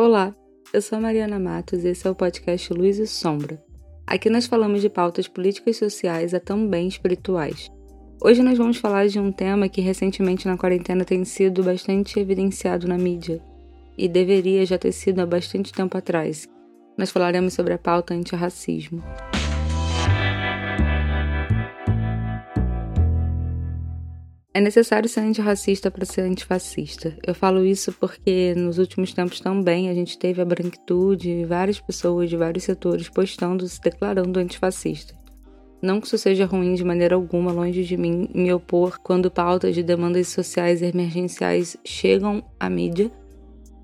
Olá, eu sou a Mariana Matos e esse é o podcast Luz e Sombra. Aqui nós falamos de pautas políticas sociais e também espirituais. Hoje nós vamos falar de um tema que recentemente na quarentena tem sido bastante evidenciado na mídia e deveria já ter sido há bastante tempo atrás. Nós falaremos sobre a pauta antirracismo. É necessário ser antirracista para ser antifascista. Eu falo isso porque nos últimos tempos também a gente teve a branquitude e várias pessoas de vários setores postando, se declarando antifascistas. Não que isso seja ruim de maneira alguma, longe de mim me opor quando pautas de demandas sociais emergenciais chegam à mídia,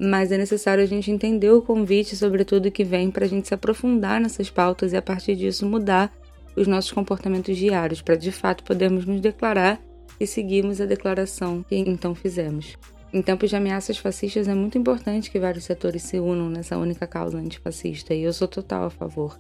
mas é necessário a gente entender o convite, sobretudo que vem, para a gente se aprofundar nessas pautas e a partir disso mudar os nossos comportamentos diários, para de fato podermos nos declarar e seguimos a declaração que então fizemos. Em tempos de ameaças fascistas é muito importante que vários setores se unam nessa única causa antifascista e eu sou total a favor.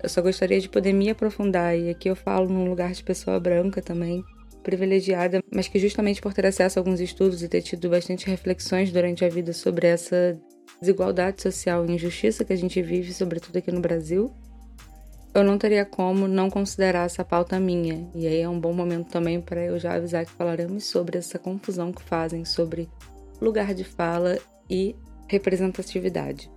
Eu só gostaria de poder me aprofundar e aqui eu falo num lugar de pessoa branca também, privilegiada, mas que justamente por ter acesso a alguns estudos e ter tido bastante reflexões durante a vida sobre essa desigualdade social e injustiça que a gente vive, sobretudo aqui no Brasil, eu não teria como não considerar essa pauta minha. E aí é um bom momento também para eu já avisar que falaremos sobre essa confusão que fazem sobre lugar de fala e representatividade.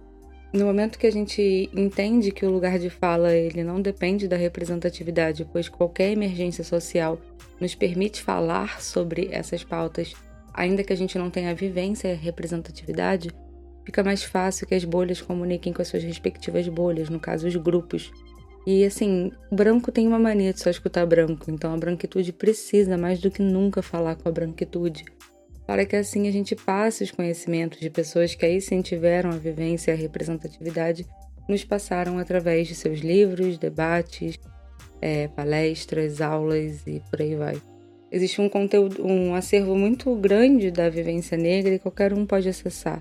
No momento que a gente entende que o lugar de fala ele não depende da representatividade, pois qualquer emergência social nos permite falar sobre essas pautas, ainda que a gente não tenha vivência e representatividade, fica mais fácil que as bolhas comuniquem com as suas respectivas bolhas, no caso os grupos, e assim, branco tem uma mania de só escutar branco, então a branquitude precisa mais do que nunca falar com a branquitude, para que assim a gente passe os conhecimentos de pessoas que aí sim tiveram a vivência e a representatividade, nos passaram através de seus livros, debates, é, palestras, aulas e por aí vai. Existe um conteúdo, um acervo muito grande da vivência negra e qualquer um pode acessar.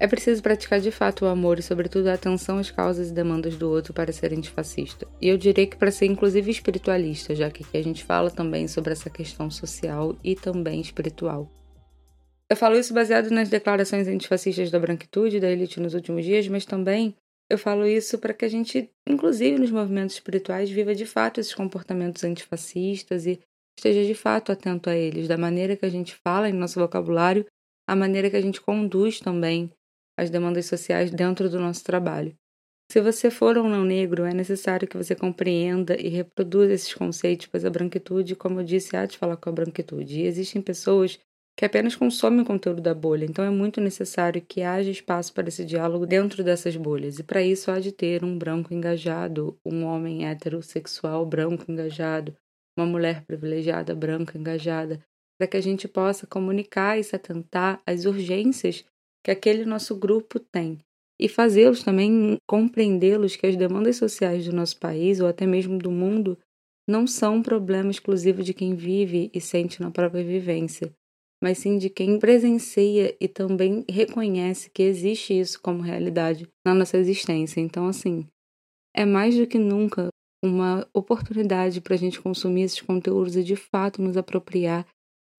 É preciso praticar de fato o amor e, sobretudo, a atenção às causas e demandas do outro para ser antifascista. E eu diria que para ser, inclusive, espiritualista, já que aqui a gente fala também sobre essa questão social e também espiritual. Eu falo isso baseado nas declarações antifascistas da branquitude da elite nos últimos dias, mas também eu falo isso para que a gente, inclusive nos movimentos espirituais, viva de fato esses comportamentos antifascistas e esteja de fato atento a eles, da maneira que a gente fala em nosso vocabulário, a maneira que a gente conduz também as demandas sociais dentro do nosso trabalho. Se você for ou não negro, é necessário que você compreenda e reproduza esses conceitos, pois a branquitude, como eu disse, há de falar com a branquitude. E existem pessoas que apenas consomem o conteúdo da bolha, então é muito necessário que haja espaço para esse diálogo dentro dessas bolhas. E para isso há de ter um branco engajado, um homem heterossexual branco engajado, uma mulher privilegiada branca engajada, para que a gente possa comunicar e se atentar às urgências que aquele nosso grupo tem e fazê-los também compreendê-los que as demandas sociais do nosso país ou até mesmo do mundo não são um problema exclusivo de quem vive e sente na própria vivência, mas sim de quem presencia e também reconhece que existe isso como realidade na nossa existência. Então, assim, é mais do que nunca uma oportunidade para a gente consumir esses conteúdos e de fato nos apropriar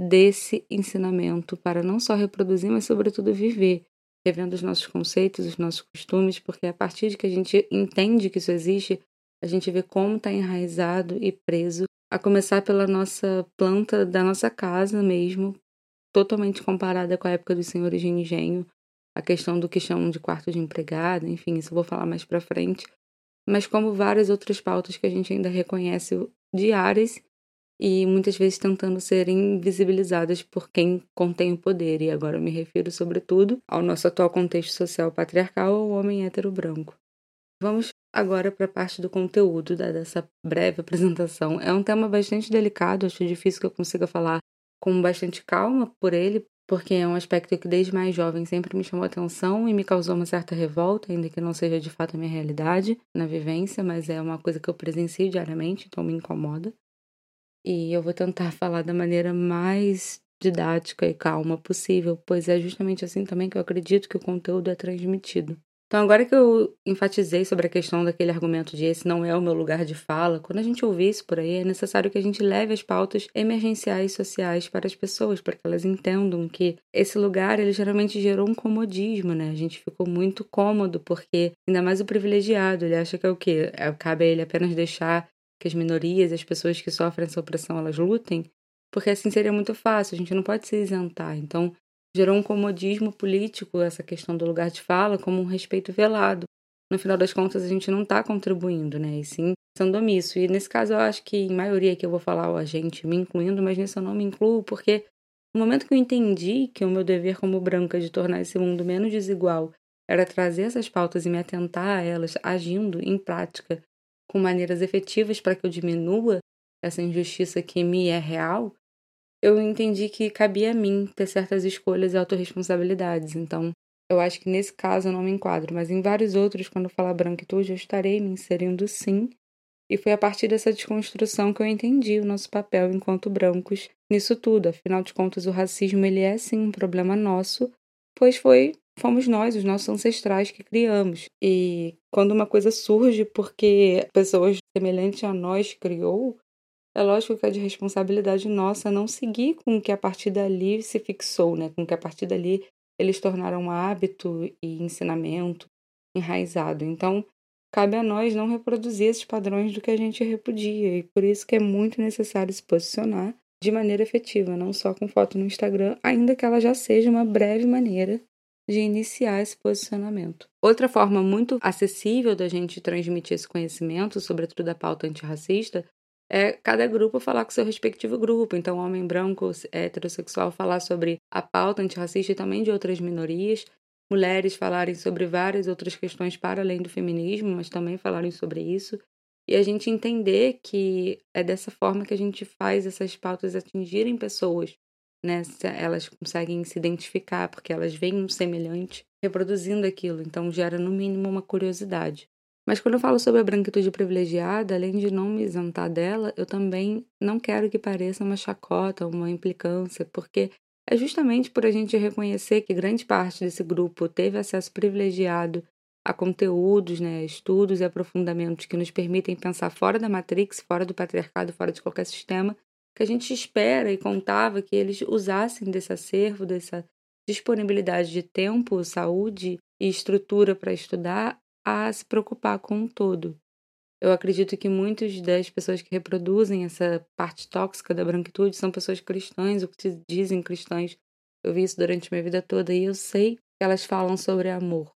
desse ensinamento para não só reproduzir, mas sobretudo viver, revendo os nossos conceitos, os nossos costumes, porque a partir de que a gente entende que isso existe, a gente vê como está enraizado e preso, a começar pela nossa planta da nossa casa mesmo, totalmente comparada com a época dos senhores de engenho, a questão do que chamam de quarto de empregada, enfim, isso eu vou falar mais para frente, mas como várias outras pautas que a gente ainda reconhece diárias e muitas vezes tentando ser invisibilizadas por quem contém o poder. E agora eu me refiro, sobretudo, ao nosso atual contexto social patriarcal, ao homem hétero branco. Vamos agora para a parte do conteúdo dessa breve apresentação. É um tema bastante delicado, acho difícil que eu consiga falar com bastante calma por ele, porque é um aspecto que desde mais jovem sempre me chamou atenção e me causou uma certa revolta, ainda que não seja de fato a minha realidade na vivência, mas é uma coisa que eu presencio diariamente, então me incomoda. E eu vou tentar falar da maneira mais didática e calma possível, pois é justamente assim também que eu acredito que o conteúdo é transmitido. Então, agora que eu enfatizei sobre a questão daquele argumento de esse não é o meu lugar de fala, quando a gente ouvir isso por aí, é necessário que a gente leve as pautas emergenciais sociais para as pessoas, para que elas entendam que esse lugar, ele geralmente gerou um comodismo, né? A gente ficou muito cômodo, porque ainda mais o privilegiado, ele acha que é o quê? É, cabe a ele apenas deixar que as minorias, as pessoas que sofrem essa opressão, elas lutem, porque assim seria muito fácil, a gente não pode se isentar. Então, gerou um comodismo político essa questão do lugar de fala como um respeito velado. No final das contas, a gente não está contribuindo, né? E sim sendo omisso. E nesse caso, eu acho que, em maioria, que eu vou falar a gente me incluindo, mas nisso eu não me incluo, porque no momento que eu entendi que o meu dever como branca de tornar esse mundo menos desigual era trazer essas pautas e me atentar a elas, agindo em prática com maneiras efetivas para que eu diminua essa injustiça que me é real, eu entendi que cabia a mim ter certas escolhas e autorresponsabilidades. Então, eu acho que nesse caso eu não me enquadro, mas em vários outros, quando eu falar branquitude, eu estarei me inserindo sim. E foi a partir dessa desconstrução que eu entendi o nosso papel enquanto brancos nisso tudo. Afinal de contas, o racismo ele é sim um problema nosso, pois foi fomos nós, os nossos ancestrais que criamos. E quando uma coisa surge porque pessoas semelhantes a nós criou, é lógico que é de responsabilidade nossa não seguir com o que a partir dali se fixou, né? Com o que a partir dali eles tornaram um hábito e ensinamento enraizado. Então, cabe a nós não reproduzir esses padrões do que a gente repudia. E por isso que é muito necessário se posicionar de maneira efetiva, não só com foto no Instagram, ainda que ela já seja uma breve maneira de iniciar esse posicionamento. Outra forma muito acessível da gente transmitir esse conhecimento, sobretudo da pauta antirracista, é cada grupo falar com seu respectivo grupo. Então, homem branco, heterossexual falar sobre a pauta antirracista e também de outras minorias. Mulheres falarem sobre várias outras questões para além do feminismo, mas também falarem sobre isso. E a gente entender que é dessa forma que a gente faz essas pautas atingirem pessoas, né? Elas conseguem se identificar porque elas veem um semelhante reproduzindo aquilo, então gera no mínimo uma curiosidade. Mas quando eu falo sobre a branquitude privilegiada, além de não me isentar dela, eu também não quero que pareça uma chacota, uma implicância, porque é justamente por a gente reconhecer que grande parte desse grupo teve acesso privilegiado a conteúdos, né, estudos e aprofundamentos que nos permitem pensar fora da Matrix, fora do patriarcado, fora de qualquer sistema, que a gente espera e contava que eles usassem desse acervo, dessa disponibilidade de tempo, saúde e estrutura para estudar a se preocupar com o todo. Eu acredito que muitas das pessoas que reproduzem essa parte tóxica da branquitude são pessoas cristãs, ou que se dizem cristãs. Eu vi isso durante minha vida toda e eu sei que elas falam sobre amor.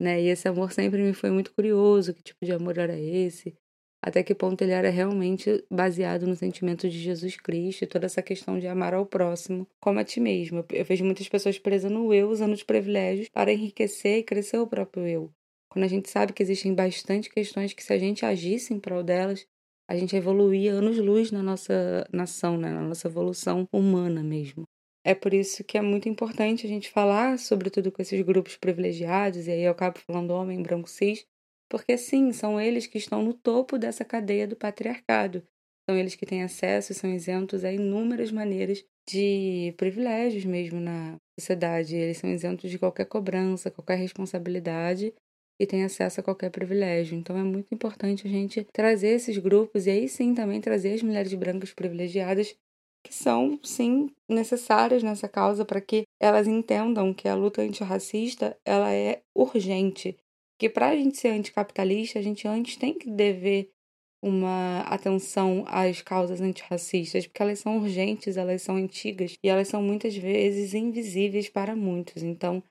Né? E esse amor sempre me foi muito curioso, que tipo de amor era esse, até que ponto ele era realmente baseado no sentimento de Jesus Cristo e toda essa questão de amar ao próximo como a ti mesmo. Eu vejo muitas pessoas presas no eu, usando os privilégios para enriquecer e crescer o próprio eu. Quando a gente sabe que existem bastante questões que, se a gente agisse em prol delas, a gente evoluía anos-luz na nossa nação, né? na nossa evolução humana mesmo. É por isso que é muito importante a gente falar, sobretudo com esses grupos privilegiados, e aí eu acabo falando homem, branco, cis, porque sim, são eles que estão no topo dessa cadeia do patriarcado. São eles que têm acesso e são isentos a inúmeras maneiras de privilégios mesmo na sociedade. Eles são isentos de qualquer cobrança, qualquer responsabilidade e têm acesso a qualquer privilégio. Então é muito importante a gente trazer esses grupos e aí sim também trazer as mulheres brancas privilegiadas que são sim necessárias nessa causa para que elas entendam que a luta antirracista ela é urgente, que para a gente ser anticapitalista a gente antes tem que dever uma atenção às causas antirracistas, porque elas são urgentes, elas são antigas e elas são muitas vezes invisíveis para muitos. Então,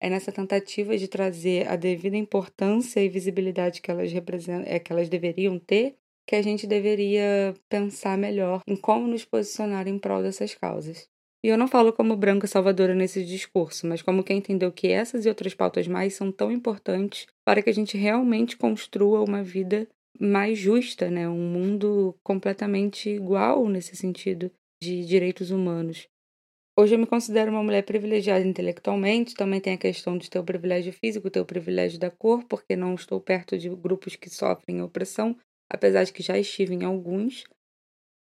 é nessa tentativa de trazer a devida importância e visibilidade que elas representam, é, que elas deveriam ter, que a gente deveria pensar melhor em como nos posicionar em prol dessas causas. E eu não falo como branca salvadora nesse discurso, mas como quem entendeu que essas e outras pautas mais são tão importantes para que a gente realmente construa uma vida mais justa, né? Um mundo completamente igual nesse sentido de direitos humanos. Hoje eu me considero uma mulher privilegiada intelectualmente, também tem a questão de ter o privilégio físico, ter o privilégio da cor, porque não estou perto de grupos que sofrem opressão, apesar de que já estive em alguns.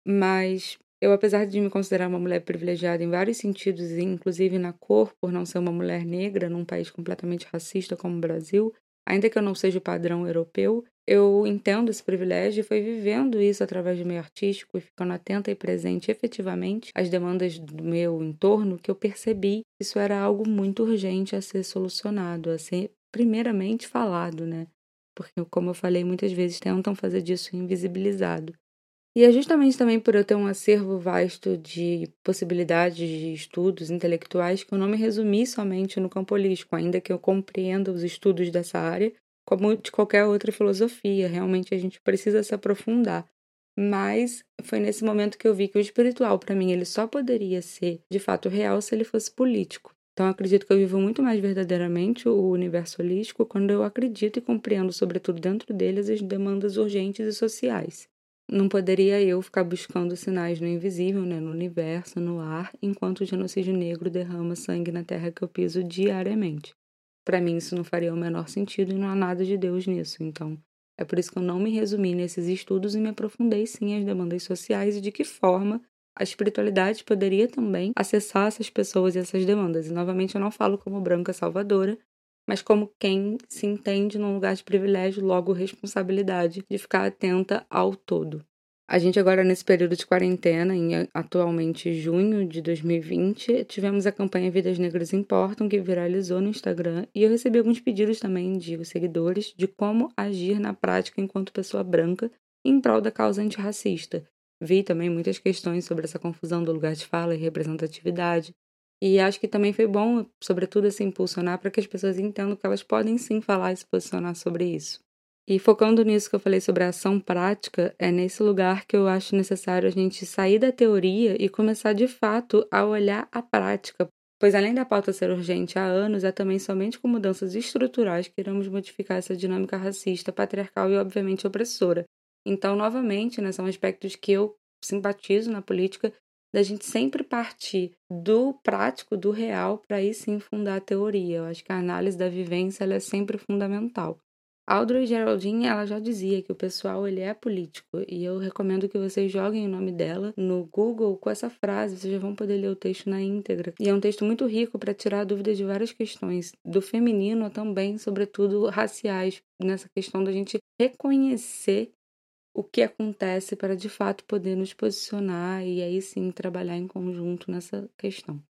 Mas eu, apesar de me considerar uma mulher privilegiada em vários sentidos, inclusive na cor, por não ser uma mulher negra num país completamente racista como o Brasil, Ainda que eu não seja o padrão europeu, eu entendo esse privilégio e foi vivendo isso através do meio artístico e ficando atenta e presente efetivamente às demandas do meu entorno que eu percebi que isso era algo muito urgente a ser solucionado, a ser primeiramente falado, né? Porque, como eu falei, muitas vezes tentam fazer disso invisibilizado. E é justamente também por eu ter um acervo vasto de possibilidades de estudos intelectuais que eu não me resumi somente no campo holístico, ainda que eu compreenda os estudos dessa área, como de qualquer outra filosofia. Realmente a gente precisa se aprofundar. Mas foi nesse momento que eu vi que o espiritual, para mim, ele só poderia ser de fato real se ele fosse político. Então, acredito que eu vivo muito mais verdadeiramente o universo holístico quando eu acredito e compreendo, sobretudo dentro deles, as demandas urgentes e sociais. Não poderia eu ficar buscando sinais no invisível, né, no universo, no ar, enquanto o genocídio negro derrama sangue na terra que eu piso diariamente. Para mim, isso não faria o menor sentido e não há nada de Deus nisso. Então, é por isso que eu não me resumi nesses estudos e me aprofundei sim às demandas sociais e de que forma a espiritualidade poderia também acessar essas pessoas e essas demandas. E novamente eu não falo como branca salvadora, mas como quem se entende num lugar de privilégio, logo responsabilidade de ficar atenta ao todo. A gente agora nesse período de quarentena, em atualmente junho de 2020, tivemos a campanha Vidas Negras Importam, que viralizou no Instagram, e eu recebi alguns pedidos também de seguidores de como agir na prática enquanto pessoa branca em prol da causa antirracista. Vi também muitas questões sobre essa confusão do lugar de fala e representatividade, e acho que também foi bom, sobretudo, assim, impulsionar para que as pessoas entendam que elas podem sim falar e se posicionar sobre isso. E focando nisso que eu falei sobre a ação prática, é nesse lugar que eu acho necessário a gente sair da teoria e começar de fato a olhar a prática. Pois além da pauta ser urgente há anos, é também somente com mudanças estruturais que iremos modificar essa dinâmica racista, patriarcal e obviamente opressora. Então, novamente, né, são aspectos que eu simpatizo na política da gente sempre partir do prático, do real, para aí sim fundar a teoria. Eu acho que a análise da vivência ela é sempre fundamental. Audrey Geraldine, ela já dizia que o pessoal ele é político e eu recomendo que vocês joguem o nome dela no Google com essa frase, vocês já vão poder ler o texto na íntegra. E é um texto muito rico para tirar dúvidas de várias questões, do feminino também, sobretudo raciais, nessa questão da gente reconhecer o que acontece para de fato poder nos posicionar e aí sim trabalhar em conjunto nessa questão.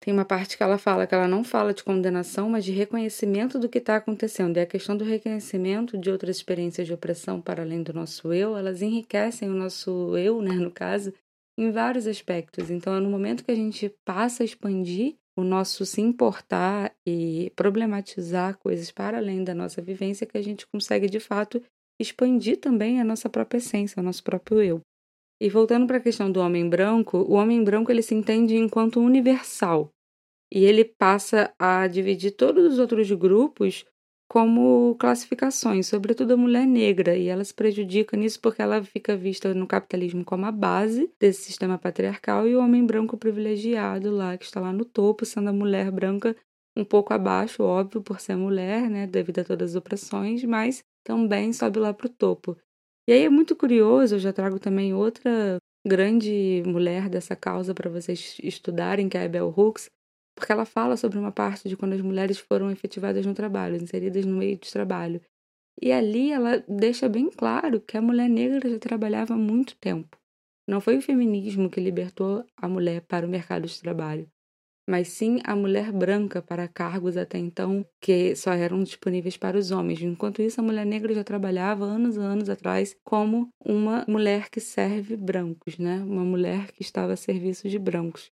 Tem uma parte que ela fala que ela não fala de condenação, mas de reconhecimento do que está acontecendo. E a questão do reconhecimento de outras experiências de opressão para além do nosso eu, elas enriquecem o nosso eu, né, no caso, em vários aspectos. Então, é no momento que a gente passa a expandir o nosso se importar e problematizar coisas para além da nossa vivência que a gente consegue de fato expandir também a nossa própria essência, o nosso próprio eu. E voltando para a questão do homem branco, o homem branco ele se entende enquanto universal. E ele passa a dividir todos os outros grupos como classificações, sobretudo a mulher negra, e ela se prejudica nisso porque ela fica vista no capitalismo como a base desse sistema patriarcal e o homem branco privilegiado lá, que está lá no topo, sendo a mulher branca um pouco abaixo, óbvio, por ser mulher, né, devido a todas as opressões, mas também sobe lá para o topo. E aí é muito curioso, eu já trago também outra grande mulher dessa causa para vocês estudarem, que é a Bell Hooks, porque ela fala sobre uma parte de quando as mulheres foram efetivadas no trabalho, inseridas no meio de trabalho. E ali ela deixa bem claro que a mulher negra já trabalhava há muito tempo. Não foi o feminismo que libertou a mulher para o mercado de trabalho mas sim a mulher branca para cargos até então que só eram disponíveis para os homens. Enquanto isso, a mulher negra já trabalhava anos e anos atrás como uma mulher que serve brancos, né? Uma mulher que estava a serviço de brancos.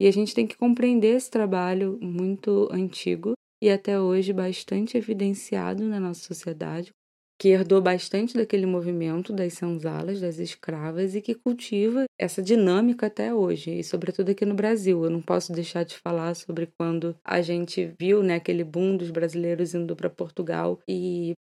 E a gente tem que compreender esse trabalho muito antigo e até hoje bastante evidenciado na nossa sociedade, que herdou bastante daquele movimento das senzalas, das escravas e que cultiva essa dinâmica até hoje, e sobretudo aqui no Brasil. Eu não posso deixar de falar sobre quando a gente viu né, aquele boom dos brasileiros indo para Portugal e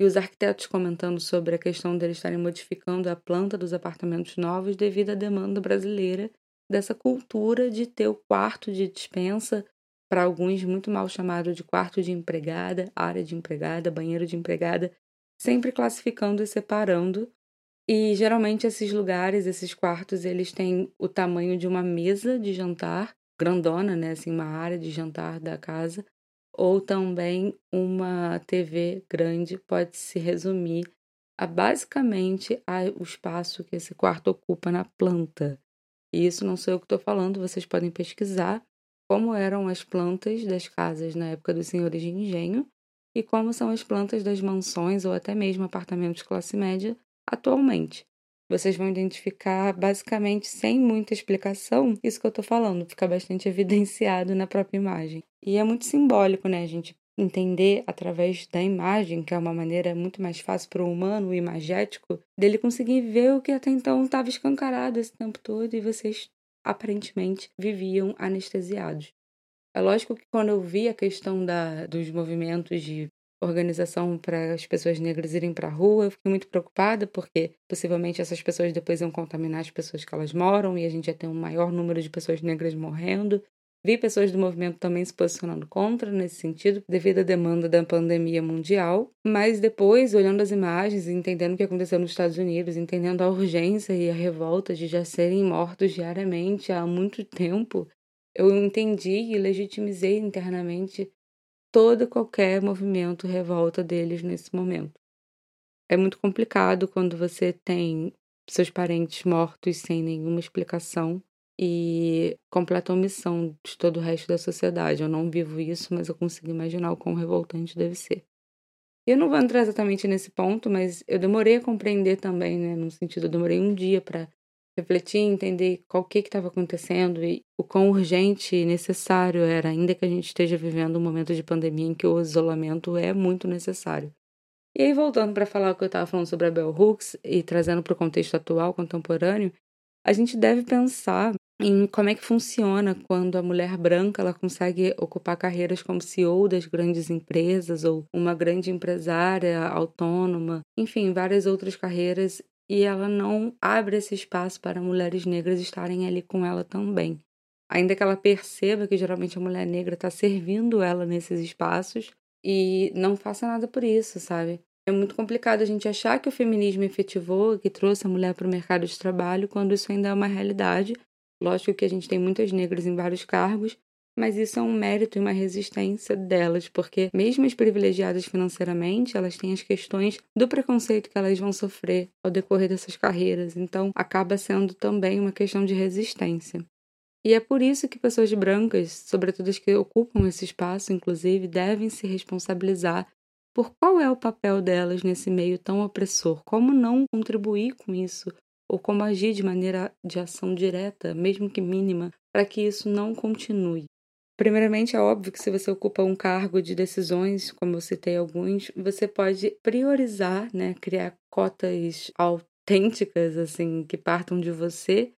e os arquitetos comentando sobre a questão deles estarem modificando a planta dos apartamentos novos devido à demanda brasileira dessa cultura de ter o quarto de dispensa, para alguns muito mal chamado de quarto de empregada, área de empregada, banheiro de empregada, sempre classificando e separando. E geralmente esses lugares, esses quartos, eles têm o tamanho de uma mesa de jantar, grandona, né, assim, uma área de jantar da casa, ou também uma TV grande pode se resumir a basicamente a, o espaço que esse quarto ocupa na planta. E isso não sou eu que estou falando, vocês podem pesquisar como eram as plantas das casas na época dos senhores de engenho e como são as plantas das mansões ou até mesmo apartamentos classe média atualmente. Vocês vão identificar basicamente sem muita explicação isso que eu estou falando, fica bastante evidenciado na própria imagem. E é muito simbólico, né, a gente entender através da imagem, que é uma maneira muito mais fácil para o humano, o imagético, dele conseguir ver o que até então estava escancarado esse tempo todo e vocês aparentemente viviam anestesiados. É lógico que quando eu vi a questão da, dos movimentos de organização para as pessoas negras irem para a rua, eu fiquei muito preocupada porque possivelmente essas pessoas depois iam contaminar as pessoas que elas moram e a gente ia ter um maior número de pessoas negras morrendo. Vi pessoas do movimento também se posicionando contra nesse sentido, devido à demanda da pandemia mundial, mas depois, olhando as imagens, entendendo o que aconteceu nos Estados Unidos, entendendo a urgência e a revolta de já serem mortos diariamente há muito tempo, eu entendi e legitimizei internamente todo qualquer movimento, revolta deles nesse momento. É muito complicado quando você tem seus parentes mortos sem nenhuma explicação e completa omissão de todo o resto da sociedade. Eu não vivo isso, mas eu consigo imaginar o quão revoltante deve ser. Eu não vou entrar exatamente nesse ponto, mas eu demorei a compreender também, né? No sentido, eu demorei um dia para refletir, entender qual que estava acontecendo e o quão urgente e necessário era, ainda que a gente esteja vivendo um momento de pandemia em que o isolamento é muito necessário. E aí, voltando para falar o que eu estava falando sobre a Bell Hooks e trazendo para o contexto atual, contemporâneo, a gente deve pensar em como é que funciona quando a mulher branca ela consegue ocupar carreiras como CEO das grandes empresas ou uma grande empresária autônoma, enfim, várias outras carreiras e ela não abre esse espaço para mulheres negras estarem ali com ela também. Ainda que ela perceba que geralmente a mulher negra está servindo ela nesses espaços e não faça nada por isso, sabe? É muito complicado a gente achar que o feminismo efetivou, que trouxe a mulher para o mercado de trabalho, quando isso ainda é uma realidade Lógico que a gente tem muitas negras em vários cargos, mas isso é um mérito e uma resistência delas, porque mesmo as privilegiadas financeiramente, elas têm as questões do preconceito que elas vão sofrer ao decorrer dessas carreiras, então acaba sendo também uma questão de resistência. E é por isso que pessoas brancas, sobretudo as que ocupam esse espaço, inclusive, devem se responsabilizar por qual é o papel delas nesse meio tão opressor, como não contribuir com isso, ou como agir de maneira de ação direta, mesmo que mínima, para que isso não continue. Primeiramente, é óbvio que se você ocupa um cargo de decisões, como eu citei alguns, você pode priorizar, né, criar cotas autênticas, assim, que partam de você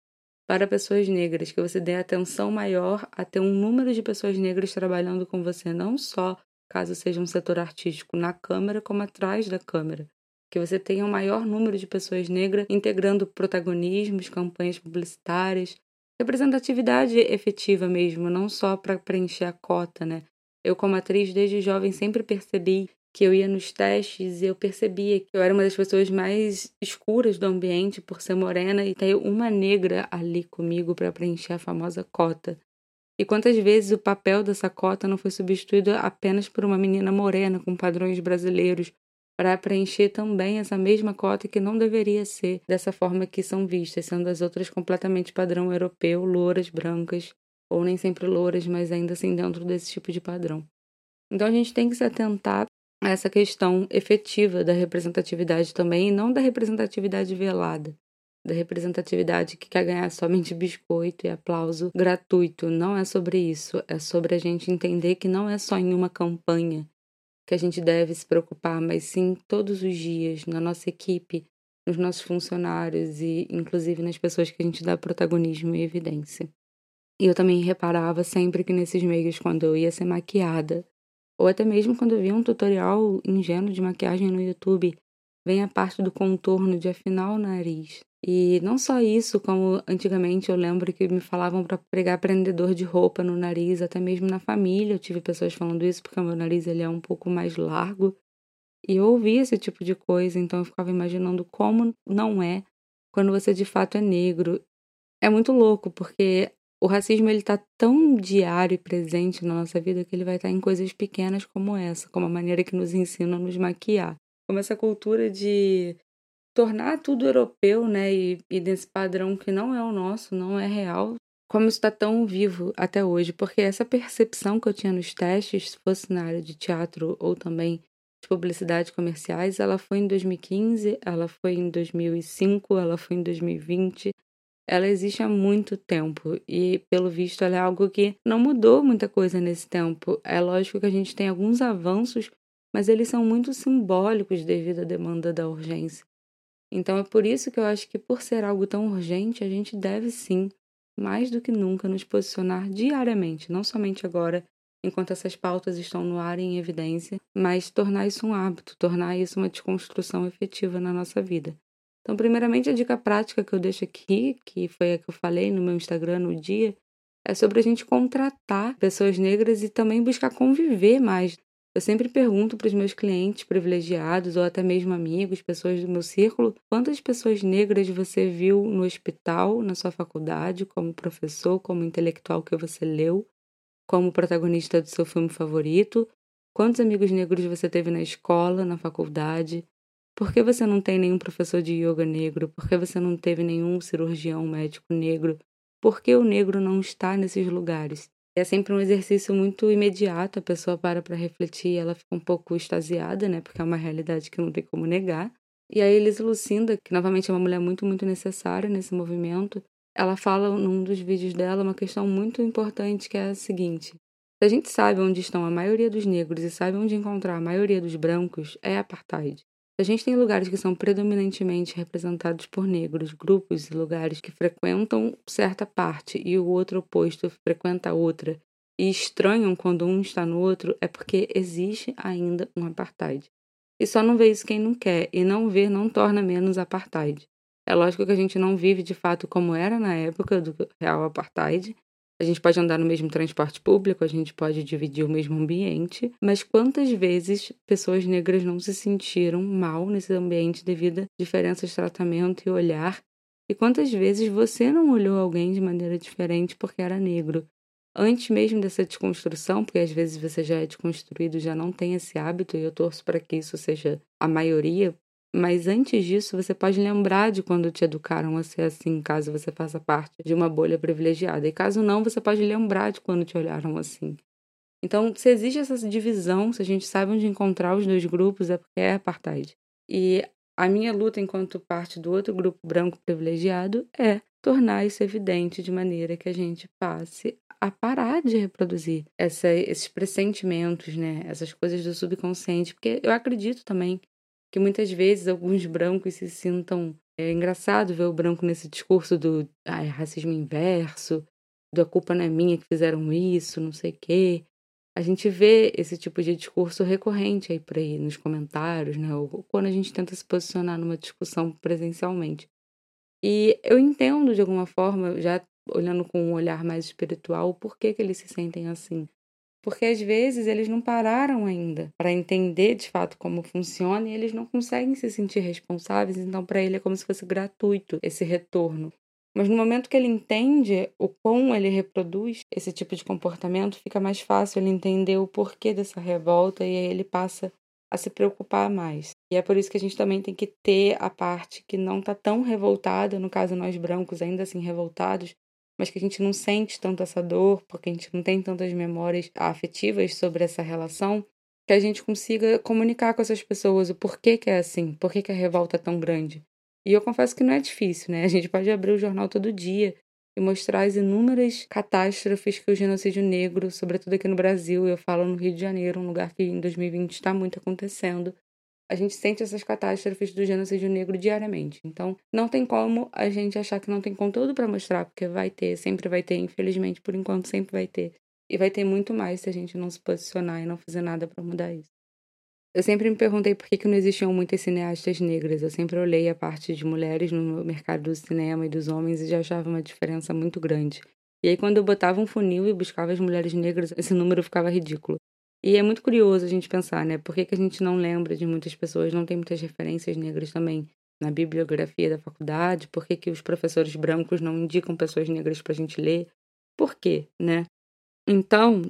para pessoas negras, que você dê atenção maior a ter um número de pessoas negras trabalhando com você, não só caso seja um setor artístico na câmera, como atrás da câmera que você tenha um maior número de pessoas negras integrando protagonismos, campanhas publicitárias, representatividade efetiva mesmo, não só para preencher a cota, né? Eu, como atriz, desde jovem sempre percebi que eu ia nos testes e eu percebia que eu era uma das pessoas mais escuras do ambiente por ser morena e ter uma negra ali comigo para preencher a famosa cota. E quantas vezes o papel dessa cota não foi substituído apenas por uma menina morena com padrões brasileiros para preencher também essa mesma cota que não deveria ser dessa forma que são vistas, sendo as outras completamente padrão europeu, louras, brancas, ou nem sempre louras, mas ainda assim dentro desse tipo de padrão. Então a gente tem que se atentar a essa questão efetiva da representatividade também, e não da representatividade velada, da representatividade que quer ganhar somente biscoito e aplauso gratuito. Não é sobre isso, é sobre a gente entender que não é só em uma campanha que a gente deve se preocupar, mas sim todos os dias, na nossa equipe, nos nossos funcionários e, inclusive, nas pessoas que a gente dá protagonismo e evidência. E eu também reparava sempre que nesses meios, quando eu ia ser maquiada, ou até mesmo quando eu via um tutorial ingênuo de maquiagem no YouTube, vem a parte do contorno de afinar o nariz. E não só isso, como antigamente eu lembro que me falavam para pregar prendedor de roupa no nariz, até mesmo na família. Eu tive pessoas falando isso porque o meu nariz ele é um pouco mais largo. E eu ouvi esse tipo de coisa, então eu ficava imaginando como não é quando você de fato é negro. É muito louco, porque O racismo ele tá tão diário e presente na nossa vida que ele vai estar em coisas pequenas como essa, como a maneira que nos ensinam a nos maquiar. Como essa cultura de tornar tudo europeu, né? E, e desse padrão que não é o nosso, não é real. Como isso está tão vivo até hoje, porque essa percepção que eu tinha nos testes, se fosse na área de teatro ou também de publicidade comerciais, ela foi em 2015, ela foi em 2005, ela foi em 2020. Ela existe há muito tempo e, pelo visto, ela é algo que não mudou muita coisa nesse tempo. É lógico que a gente tem alguns avanços, mas eles são muito simbólicos devido à demanda da urgência. Então é por isso que eu acho que, por ser algo tão urgente, a gente deve sim, mais do que nunca, nos posicionar diariamente, não somente agora, enquanto essas pautas estão no ar e em evidência, mas tornar isso um hábito, tornar isso uma desconstrução efetiva na nossa vida. Então, primeiramente, a dica prática que eu deixo aqui, que foi a que eu falei no meu Instagram no dia, é sobre a gente contratar pessoas negras e também buscar conviver mais. Eu sempre pergunto para os meus clientes privilegiados ou até mesmo amigos, pessoas do meu círculo, quantas pessoas negras você viu no hospital, na sua faculdade, como professor, como intelectual que você leu, como protagonista do seu filme favorito? Quantos amigos negros você teve na escola, na faculdade? Por que você não tem nenhum professor de yoga negro? Por que você não teve nenhum cirurgião médico negro? Por que o negro não está nesses lugares? É sempre um exercício muito imediato, a pessoa para para refletir, ela fica um pouco extasiada, né? Porque é uma realidade que não tem como negar. E aí Elis Lucinda, que novamente é uma mulher muito, muito necessária nesse movimento, ela fala num dos vídeos dela uma questão muito importante que é a seguinte: se a gente sabe onde estão a maioria dos negros e sabe onde encontrar a maioria dos brancos, é apartheid. A gente tem lugares que são predominantemente representados por negros, grupos e lugares que frequentam certa parte e o outro oposto frequenta outra, e estranham quando um está no outro, é porque existe ainda um apartheid. E só não vê isso quem não quer, e não ver não torna menos apartheid. É lógico que a gente não vive de fato como era na época do real apartheid. A gente pode andar no mesmo transporte público, a gente pode dividir o mesmo ambiente, mas quantas vezes pessoas negras não se sentiram mal nesse ambiente devido a diferenças de tratamento e olhar? E quantas vezes você não olhou alguém de maneira diferente porque era negro? Antes mesmo dessa desconstrução, porque às vezes você já é desconstruído, já não tem esse hábito, e eu torço para que isso seja a maioria, mas antes disso, você pode lembrar de quando te educaram a ser assim, caso você faça parte de uma bolha privilegiada. E caso não, você pode lembrar de quando te olharam assim. Então, se existe essa divisão, se a gente sabe onde encontrar os dois grupos, é porque é apartheid. E a minha luta enquanto parte do outro grupo branco privilegiado é tornar isso evidente de maneira que a gente passe a parar de reproduzir essa, esses pressentimentos, né? Essas coisas do subconsciente, porque eu acredito também que muitas vezes alguns brancos se sintam. É engraçado ver o branco nesse discurso do ah, racismo inverso, da culpa não é minha que fizeram isso, não sei o quê. A gente vê esse tipo de discurso recorrente aí por aí, nos comentários, né? Ou quando a gente tenta se posicionar numa discussão presencialmente. E eu entendo, de alguma forma, já olhando com um olhar mais espiritual, por que, que eles se sentem assim. Porque às vezes eles não pararam ainda para entender de fato como funciona e eles não conseguem se sentir responsáveis, então para ele é como se fosse gratuito esse retorno. Mas no momento que ele entende o como ele reproduz esse tipo de comportamento, fica mais fácil ele entender o porquê dessa revolta e aí ele passa a se preocupar mais. E é por isso que a gente também tem que ter a parte que não está tão revoltada, no caso nós brancos ainda assim revoltados, mas que a gente não sente tanto essa dor, porque a gente não tem tantas memórias afetivas sobre essa relação, que a gente consiga comunicar com essas pessoas o porquê que é assim, porquê que a revolta é tão grande. E eu confesso que não é difícil, né? A gente pode abrir o jornal todo dia e mostrar as inúmeras catástrofes que o genocídio negro, sobretudo aqui no Brasil, eu falo no Rio de Janeiro, um lugar que em 2020 está muito acontecendo, a gente sente essas catástrofes do genocídio negro diariamente. Então, não tem como a gente achar que não tem conteúdo para mostrar, porque vai ter, sempre vai ter, infelizmente, por enquanto sempre vai ter. E vai ter muito mais se a gente não se posicionar e não fazer nada para mudar isso. Eu sempre me perguntei por que, que não existiam muitas cineastas negras. Eu sempre olhei a parte de mulheres no mercado do cinema e dos homens e já achava uma diferença muito grande. E aí, quando eu botava um funil e buscava as mulheres negras, esse número ficava ridículo. E é muito curioso a gente pensar, né? Por que, que a gente não lembra de muitas pessoas, não tem muitas referências negras também na bibliografia da faculdade? Por que, que os professores brancos não indicam pessoas negras para a gente ler? por quê, né? Então,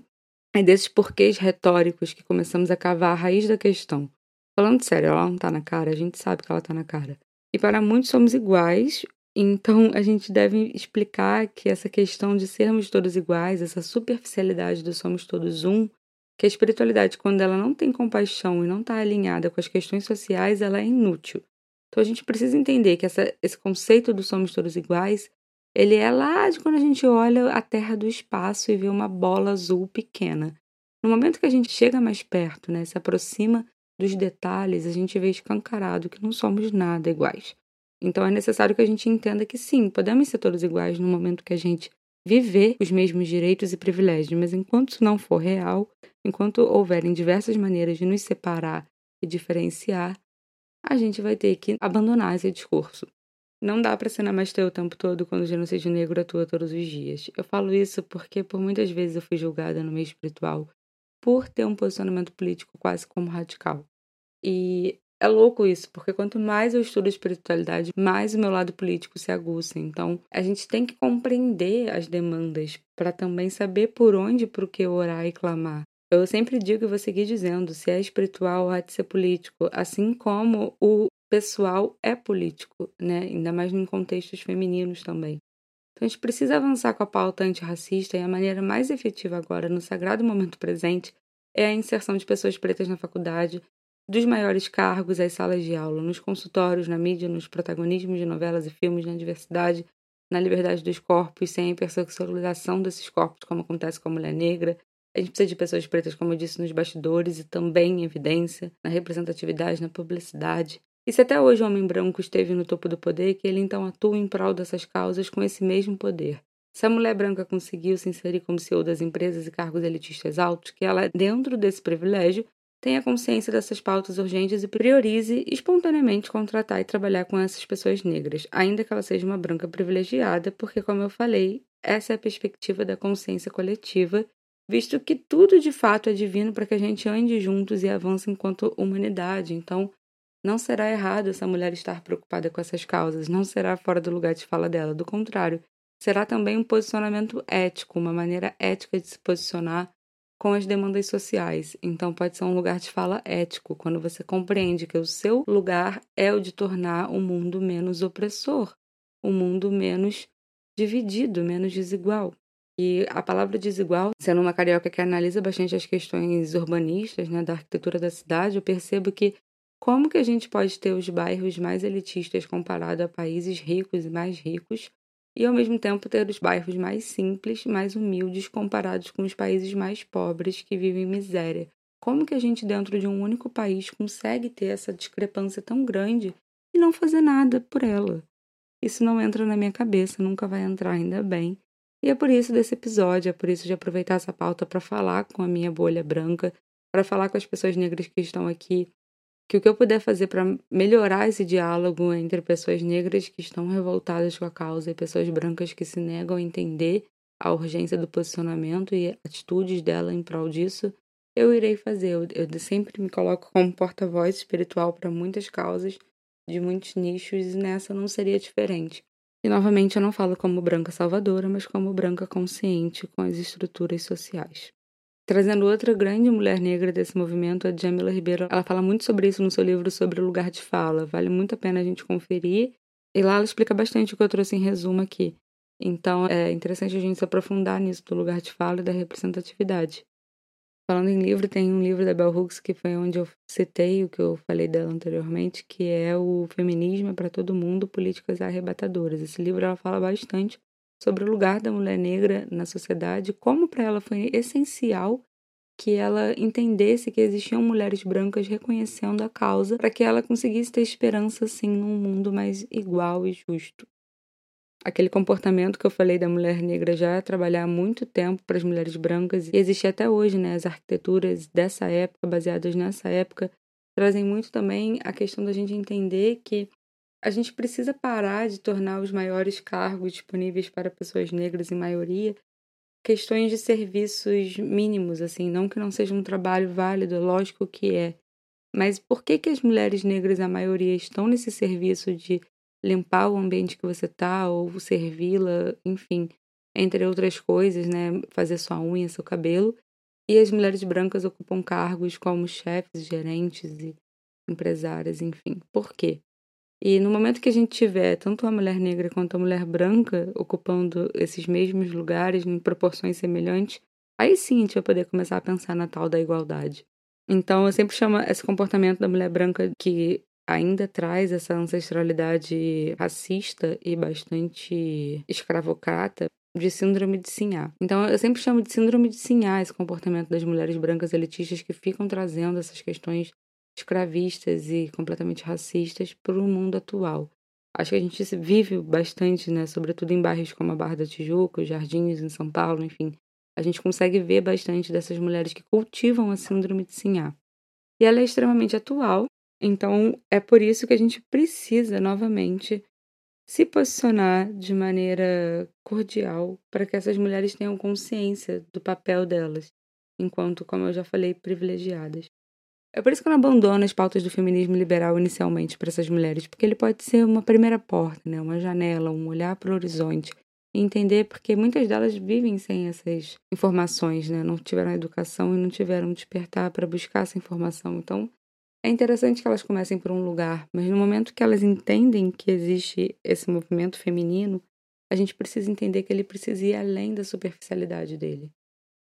é desses porquês retóricos que começamos a cavar a raiz da questão. Falando sério, ela não tá na cara, a gente sabe que ela tá na cara. E para muitos somos iguais, então a gente deve explicar que essa questão de sermos todos iguais, essa superficialidade do somos todos um, que a espiritualidade, quando ela não tem compaixão e não está alinhada com as questões sociais, ela é inútil. Então a gente precisa entender que essa, esse conceito do somos todos iguais, ele é lá de quando a gente olha a Terra do espaço e vê uma bola azul pequena. No momento que a gente chega mais perto, né, se aproxima dos detalhes, a gente vê escancarado que não somos nada iguais. Então é necessário que a gente entenda que sim, podemos ser todos iguais no momento que a gente viver os mesmos direitos e privilégios, mas enquanto isso não for real, enquanto houverem diversas maneiras de nos separar e diferenciar, a gente vai ter que abandonar esse discurso. Não dá para ser namastê o tempo todo quando o genocídio negro atua todos os dias. Eu falo isso porque por muitas vezes eu fui julgada no meio espiritual por ter um posicionamento político quase como radical. E é louco isso, porque quanto mais eu estudo espiritualidade, mais o meu lado político se aguça. Então, a gente tem que compreender as demandas para também saber por onde por que orar e clamar. Eu sempre digo e vou seguir dizendo: se é espiritual, há de ser político, assim como o pessoal é político, né? Ainda mais em contextos femininos também. Então a gente precisa avançar com a pauta antirracista e a maneira mais efetiva agora, no sagrado momento presente, é a inserção de pessoas pretas na faculdade, dos maiores cargos às salas de aula, nos consultórios, na mídia, nos protagonismos de novelas e filmes, na diversidade, na liberdade dos corpos, sem a hipersexualização desses corpos, como acontece com a mulher negra. A gente precisa de pessoas pretas, como eu disse, nos bastidores e também em evidência, na representatividade, na publicidade. E se até hoje o homem branco esteve no topo do poder, que ele então atua em prol dessas causas com esse mesmo poder. Se a mulher branca conseguiu se inserir como CEO das empresas e cargos elitistas altos, que ela, dentro desse privilégio, tenha consciência dessas pautas urgentes e priorize espontaneamente contratar e trabalhar com essas pessoas negras, ainda que ela seja uma branca privilegiada, porque, como eu falei, essa é a perspectiva da consciência coletiva, visto que tudo de fato é divino para que a gente ande juntos e avance enquanto humanidade. Então, não será errado essa mulher estar preocupada com essas causas, não será fora do lugar de fala dela, do contrário, será também um posicionamento ético, uma maneira ética de se posicionar com as demandas sociais. Então, pode ser um lugar de fala ético, quando você compreende que o seu lugar é o de tornar o mundo menos opressor, o mundo menos dividido, menos desigual. E a palavra desigual, sendo uma carioca que analisa bastante as questões urbanistas, né, da arquitetura da cidade, eu percebo que como que a gente pode ter os bairros mais elitistas comparado a países ricos e mais ricos, e ao mesmo tempo ter os bairros mais simples, mais humildes comparados com os países mais pobres que vivem miséria. Como que a gente dentro de um único país consegue ter essa discrepância tão grande e não fazer nada por ela? Isso não entra na minha cabeça, nunca vai entrar ainda bem. E é por isso desse episódio, é por isso de aproveitar essa pauta para falar com a minha bolha branca, para falar com as pessoas negras que estão aqui, que o que eu puder fazer para melhorar esse diálogo entre pessoas negras que estão revoltadas com a causa e pessoas brancas que se negam a entender a urgência do posicionamento e atitudes dela em prol disso, eu irei fazer. Eu, eu sempre me coloco como porta-voz espiritual para muitas causas, de muitos nichos, e nessa não seria diferente. E novamente eu não falo como branca salvadora, mas como branca consciente com as estruturas sociais. Trazendo outra grande mulher negra desse movimento, a Jamila Ribeiro, ela fala muito sobre isso no seu livro sobre o lugar de fala. Vale muito a pena a gente conferir. E lá ela explica bastante o que eu trouxe em resumo aqui. Então é interessante a gente se aprofundar nisso do lugar de fala e da representatividade. Falando em livro, tem um livro da Bell Hooks que foi onde eu citei o que eu falei dela anteriormente, que é o Feminismo é para Todo Mundo, Políticas Arrebatadoras. Esse livro ela fala bastante sobre o lugar da mulher negra na sociedade, como para ela foi essencial que ela entendesse que existiam mulheres brancas reconhecendo a causa para que ela conseguisse ter esperança assim num mundo mais igual e justo. Aquele comportamento que eu falei da mulher negra já é trabalhar há muito tempo para as mulheres brancas e existe até hoje, né? As arquiteturas dessa época, baseadas nessa época, trazem muito também a questão da gente entender que a gente precisa parar de tornar os maiores cargos disponíveis para pessoas negras em maioria questões de serviços mínimos, assim, não que não seja um trabalho válido, lógico que é. Mas por que que as mulheres negras, a maioria, estão nesse serviço de limpar o ambiente que você está ou servi-la, enfim, entre outras coisas, né? Fazer sua unha, seu cabelo. E as mulheres brancas ocupam cargos como chefes, gerentes e empresárias, enfim. Por quê? E no momento que a gente tiver tanto a mulher negra quanto a mulher branca ocupando esses mesmos lugares em proporções semelhantes, aí sim a gente vai poder começar a pensar na tal da igualdade. Então eu sempre chamo esse comportamento da mulher branca que ainda traz essa ancestralidade racista e bastante escravocrata de síndrome de Sinhá. Então eu sempre chamo de síndrome de Sinhá esse comportamento das mulheres brancas elitistas que ficam trazendo essas questões escravistas e completamente racistas para o mundo atual. Acho que a gente vive bastante, né, sobretudo em bairros como a Barra da Tijuca, os Jardins em São Paulo, enfim. A gente consegue ver bastante dessas mulheres que cultivam a síndrome de Sinhá. E ela é extremamente atual, então é por isso que a gente precisa novamente se posicionar de maneira cordial para que essas mulheres tenham consciência do papel delas, enquanto, como eu já falei, privilegiadas. É por isso que eu não abandono as pautas do feminismo liberal inicialmente para essas mulheres, porque ele pode ser uma primeira porta, né? uma janela, um olhar para o horizonte. E entender porque muitas delas vivem sem essas informações, né? não tiveram educação e não tiveram despertar para buscar essa informação. Então, é interessante que elas comecem por um lugar, mas no momento que elas entendem que existe esse movimento feminino, a gente precisa entender que ele precisa ir além da superficialidade dele.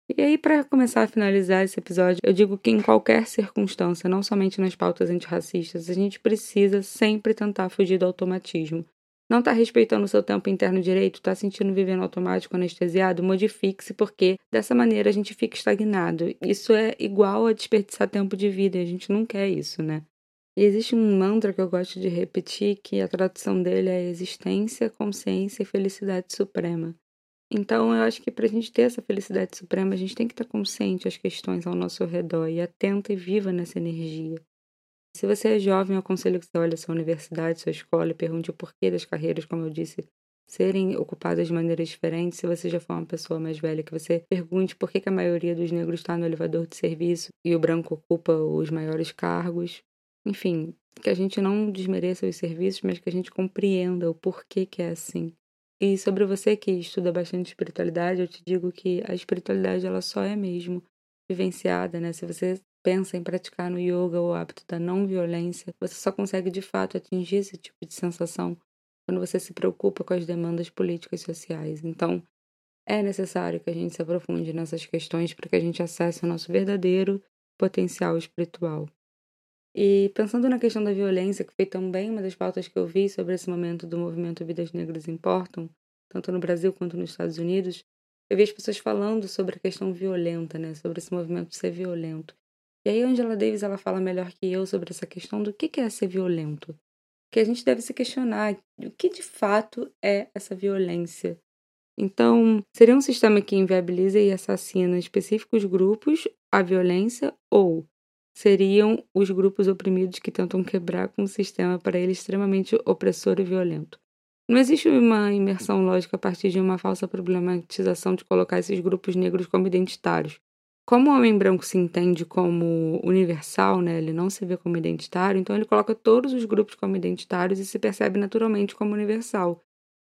E aí, para começar a finalizar esse episódio, eu digo que em qualquer circunstância, não somente nas pautas antirracistas, a gente precisa sempre tentar fugir do automatismo. Não está respeitando o seu tempo interno direito, está sentindo vivendo automático, anestesiado, modifique-se, porque dessa maneira a gente fica estagnado. Isso é igual a desperdiçar tempo de vida, e a gente não quer isso, né? E existe um mantra que eu gosto de repetir, que a tradução dele é existência, consciência e felicidade suprema. Então, eu acho que para a gente ter essa felicidade suprema, a gente tem que estar tá consciente das questões ao nosso redor e atenta e viva nessa energia. Se você é jovem, eu aconselho que você olhe a sua universidade, sua escola e pergunte o porquê das carreiras, como eu disse, serem ocupadas de maneiras diferentes. Se você já for uma pessoa mais velha, que você pergunte por que, que a maioria dos negros está no elevador de serviço e o branco ocupa os maiores cargos. Enfim, que a gente não desmereça os serviços, mas que a gente compreenda o porquê que é assim. E sobre você que estuda bastante espiritualidade, eu te digo que a espiritualidade ela só é mesmo vivenciada, né? Se você pensa em praticar no yoga o hábito da não violência, você só consegue de fato atingir esse tipo de sensação quando você se preocupa com as demandas políticas e sociais. Então, é necessário que a gente se aprofunde nessas questões para que a gente acesse o nosso verdadeiro potencial espiritual. E pensando na questão da violência, que foi também uma das pautas que eu vi sobre esse momento do movimento Vidas Negras Importam, tanto no Brasil quanto nos Estados Unidos, eu vi as pessoas falando sobre a questão violenta, né, sobre esse movimento ser violento. E aí Angela Davis ela fala melhor que eu sobre essa questão do que é ser violento. Que a gente deve se questionar o que de fato é essa violência. Então, seria um sistema que inviabiliza e assassina específicos grupos a violência ou seriam os grupos oprimidos que tentam quebrar com o sistema para ele extremamente opressor e violento. Não existe uma imersão lógica a partir de uma falsa problematização de colocar esses grupos negros como identitários. Como o homem branco se entende como universal, né, ele não se vê como identitário, então ele coloca todos os grupos como identitários e se percebe naturalmente como universal.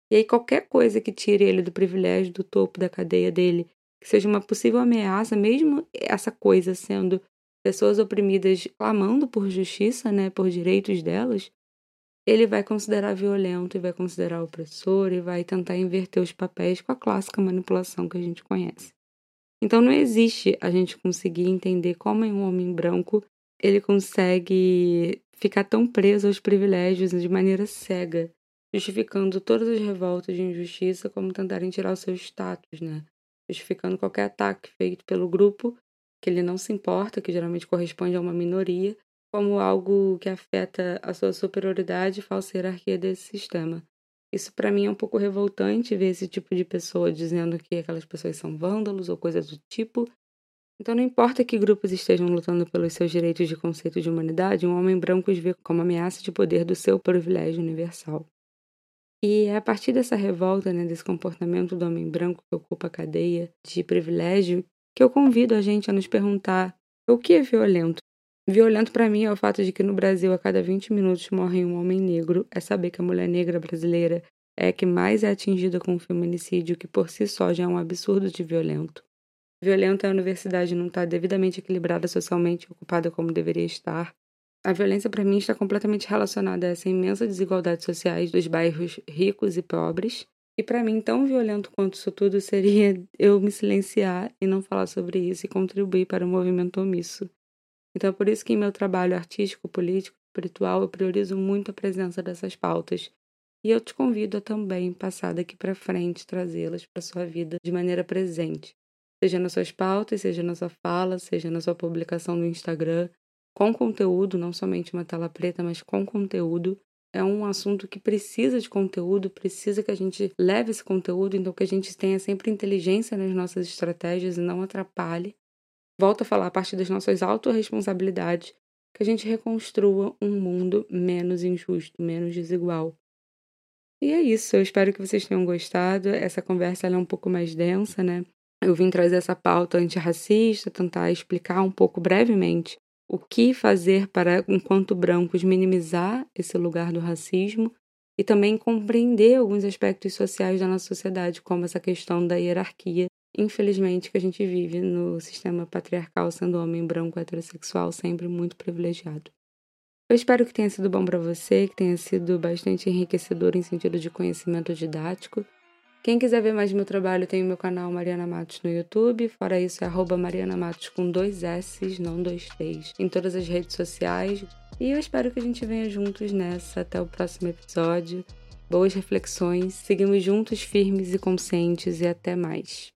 E aí qualquer coisa que tire ele do privilégio do topo da cadeia dele, que seja uma possível ameaça, mesmo essa coisa sendo pessoas oprimidas clamando por justiça, né, por direitos delas, ele vai considerar violento e vai considerar opressor e vai tentar inverter os papéis com a clássica manipulação que a gente conhece. Então não existe a gente conseguir entender como um homem branco ele consegue ficar tão preso aos privilégios de maneira cega, justificando todas as revoltas de injustiça como tentarem tirar o seu status, né? Justificando qualquer ataque feito pelo grupo que ele não se importa, que geralmente corresponde a uma minoria, como algo que afeta a sua superioridade e falsa hierarquia desse sistema. Isso para mim é um pouco revoltante ver esse tipo de pessoa dizendo que aquelas pessoas são vândalos ou coisas do tipo. Então não importa que grupos estejam lutando pelos seus direitos de conceito de humanidade, um homem branco os vê como ameaça de poder do seu privilégio universal. E é a partir dessa revolta, né, desse comportamento do homem branco que ocupa a cadeia de privilégio, que eu convido a gente a nos perguntar o que é violento. Violento para mim é o fato de que no Brasil, a cada 20 minutos, morre um homem negro. É saber que a mulher negra brasileira é a que mais é atingida com o feminicídio, que por si só já é um absurdo de violento. Violento é a universidade não estar tá devidamente equilibrada socialmente ocupada como deveria estar. A violência, para mim, está completamente relacionada a essa imensa desigualdade sociais dos bairros ricos e pobres. E para mim, tão violento quanto isso tudo seria eu me silenciar e não falar sobre isso e contribuir para o movimento omisso. Então é por isso que em meu trabalho artístico, político, espiritual, eu priorizo muito a presença dessas pautas. E eu te convido a também passar daqui para frente, trazê-las para sua vida de maneira presente. Seja nas suas pautas, seja na sua fala, seja na sua publicação no Instagram, com conteúdo, não somente uma tela preta, mas com conteúdo. É um assunto que precisa de conteúdo, precisa que a gente leve esse conteúdo, então que a gente tenha sempre inteligência nas nossas estratégias e não atrapalhe. Volto a falar a partir das nossas autorresponsabilidades, que a gente reconstrua um mundo menos injusto, menos desigual. E é isso, eu espero que vocês tenham gostado. Essa conversa é um pouco mais densa, né? Eu vim trazer essa pauta antirracista, tentar explicar um pouco brevemente o que fazer para, enquanto brancos, minimizar esse lugar do racismo e também compreender alguns aspectos sociais da nossa sociedade, como essa questão da hierarquia, infelizmente, que a gente vive no sistema patriarcal, sendo homem branco heterossexual sempre muito privilegiado. Eu espero que tenha sido bom para você, que tenha sido bastante enriquecedor em sentido de conhecimento didático quem quiser ver mais do meu trabalho, tem o meu canal Mariana Matos no YouTube. Fora isso, é arroba Mariana Matos com dois S, não dois T's, em todas as redes sociais. E eu espero que a gente venha juntos nessa. Até o próximo episódio. Boas reflexões. Seguimos juntos, firmes e conscientes. E até mais.